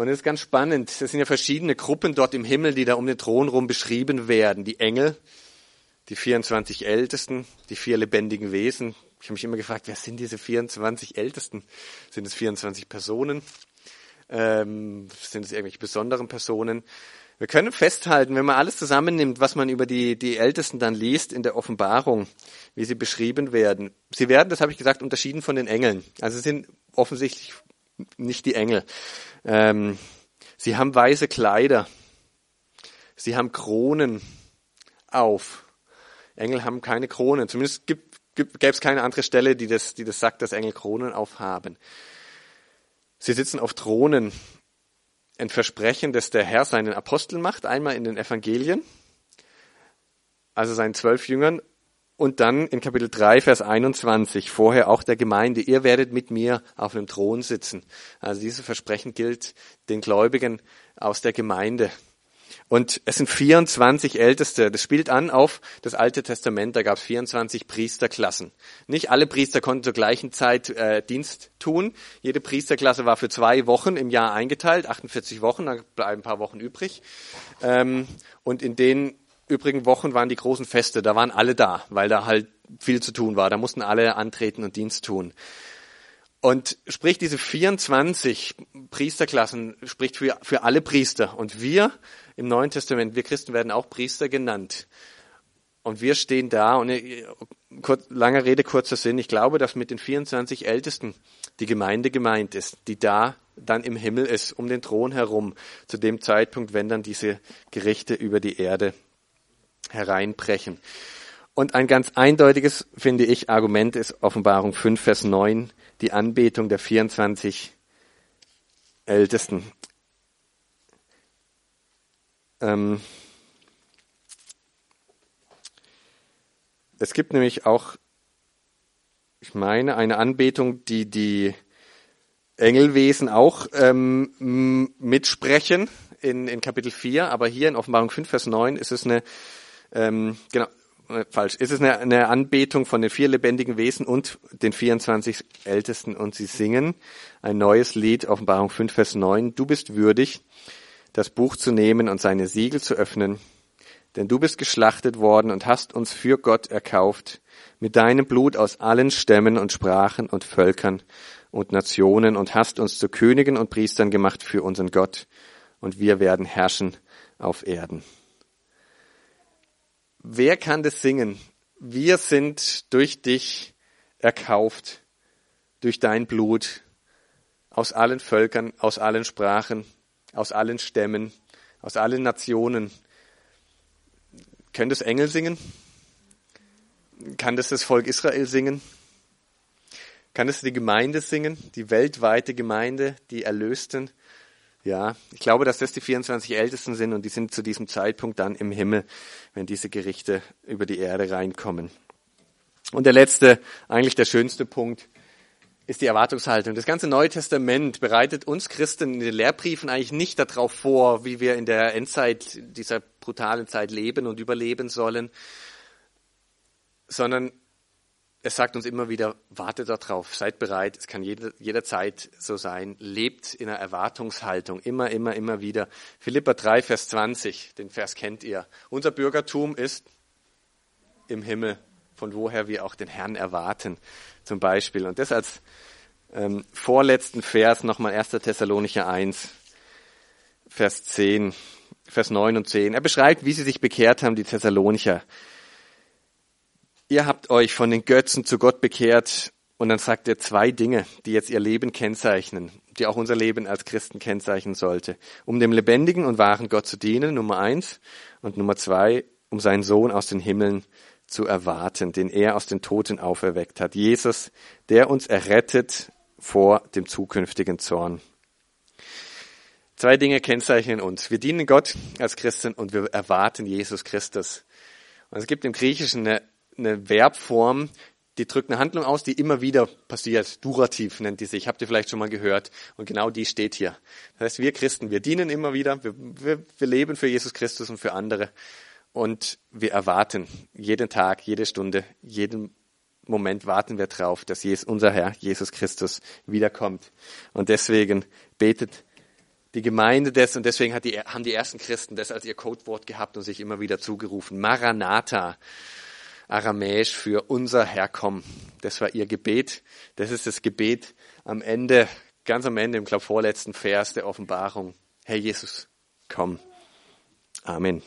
Und es ist ganz spannend. Es sind ja verschiedene Gruppen dort im Himmel, die da um den Thron rum beschrieben werden. Die Engel, die 24 Ältesten, die vier lebendigen Wesen. Ich habe mich immer gefragt, wer sind diese 24 Ältesten? Sind es 24 Personen? Ähm, sind es irgendwelche besonderen Personen? Wir können festhalten, wenn man alles zusammennimmt, was man über die, die Ältesten dann liest in der Offenbarung, wie sie beschrieben werden. Sie werden, das habe ich gesagt, unterschieden von den Engeln. Also sie sind offensichtlich nicht die Engel. Ähm, sie haben weiße Kleider. Sie haben Kronen auf. Engel haben keine Kronen. Zumindest gibt, gibt, gäbe es keine andere Stelle, die das, die das sagt, dass Engel Kronen aufhaben. Sie sitzen auf Thronen ein Versprechen, das der Herr seinen Aposteln macht, einmal in den Evangelien. also seinen zwölf Jüngern, und dann in Kapitel 3, Vers 21, vorher auch der Gemeinde, ihr werdet mit mir auf einem Thron sitzen. Also dieses Versprechen gilt den Gläubigen aus der Gemeinde. Und es sind 24 Älteste. Das spielt an auf das Alte Testament. Da gab es 24 Priesterklassen. Nicht alle Priester konnten zur gleichen Zeit äh, Dienst tun. Jede Priesterklasse war für zwei Wochen im Jahr eingeteilt, 48 Wochen, da bleiben ein paar Wochen übrig. Ähm, und in den übrigen Wochen waren die großen Feste. Da waren alle da, weil da halt viel zu tun war. Da mussten alle antreten und Dienst tun. Und spricht diese 24 Priesterklassen, spricht für, für alle Priester. Und wir im Neuen Testament, wir Christen werden auch Priester genannt. Und wir stehen da und äh, kurz, langer Rede, kurzer Sinn. Ich glaube, dass mit den 24 Ältesten die Gemeinde gemeint ist, die da dann im Himmel ist, um den Thron herum, zu dem Zeitpunkt, wenn dann diese Gerichte über die Erde hereinbrechen. Und ein ganz eindeutiges, finde ich, Argument ist Offenbarung 5, Vers 9, die Anbetung der 24 Ältesten. Ähm, es gibt nämlich auch, ich meine, eine Anbetung, die die Engelwesen auch ähm, mitsprechen in, in Kapitel 4, aber hier in Offenbarung 5, Vers 9 ist es eine, ähm, genau, äh, falsch, ist es eine, eine Anbetung von den vier lebendigen Wesen und den 24 Ältesten und sie singen ein neues Lied, Offenbarung 5, Vers 9, du bist würdig, das Buch zu nehmen und seine Siegel zu öffnen. Denn du bist geschlachtet worden und hast uns für Gott erkauft, mit deinem Blut aus allen Stämmen und Sprachen und Völkern und Nationen und hast uns zu Königen und Priestern gemacht für unseren Gott, und wir werden herrschen auf Erden. Wer kann das singen? Wir sind durch dich erkauft, durch dein Blut, aus allen Völkern, aus allen Sprachen, aus allen Stämmen, aus allen Nationen. Können das Engel singen? Kann das das Volk Israel singen? Kann das die Gemeinde singen? Die weltweite Gemeinde, die Erlösten? Ja, ich glaube, dass das die 24 Ältesten sind und die sind zu diesem Zeitpunkt dann im Himmel, wenn diese Gerichte über die Erde reinkommen. Und der letzte, eigentlich der schönste Punkt, ist die Erwartungshaltung. Das ganze Neue Testament bereitet uns Christen in den Lehrbriefen eigentlich nicht darauf vor, wie wir in der Endzeit dieser brutalen Zeit leben und überleben sollen, sondern es sagt uns immer wieder, wartet darauf, seid bereit, es kann jede, jederzeit so sein, lebt in einer Erwartungshaltung, immer, immer, immer wieder. Philippa 3, Vers 20, den Vers kennt ihr. Unser Bürgertum ist im Himmel, von woher wir auch den Herrn erwarten zum Beispiel. Und das als ähm, vorletzten Vers nochmal 1. Thessalonicher 1, Vers 10, Vers 9 und 10. Er beschreibt, wie sie sich bekehrt haben, die Thessalonicher. Ihr habt euch von den Götzen zu Gott bekehrt und dann sagt er zwei Dinge, die jetzt ihr Leben kennzeichnen, die auch unser Leben als Christen kennzeichnen sollte. Um dem lebendigen und wahren Gott zu dienen, Nummer eins. Und Nummer zwei, um seinen Sohn aus den Himmeln zu erwarten, den er aus den Toten auferweckt hat. Jesus, der uns errettet vor dem zukünftigen Zorn. Zwei Dinge kennzeichnen uns. Wir dienen Gott als Christen und wir erwarten Jesus Christus. Und es gibt im Griechischen eine, eine Verbform, die drückt eine Handlung aus, die immer wieder passiert. Durativ nennt die sich. Habt ihr vielleicht schon mal gehört. Und genau die steht hier. Das heißt, wir Christen, wir dienen immer wieder. Wir, wir, wir leben für Jesus Christus und für andere. Und wir erwarten jeden Tag, jede Stunde, jeden Moment warten wir drauf, dass Jesus, unser Herr Jesus Christus wiederkommt. Und deswegen betet die Gemeinde das und deswegen die, haben die ersten Christen das als ihr Codewort gehabt und sich immer wieder zugerufen. Maranatha, aramäisch für unser Herr komm. Das war ihr Gebet. Das ist das Gebet am Ende, ganz am Ende im glaube vorletzten Vers der Offenbarung. Herr Jesus, komm. Amen.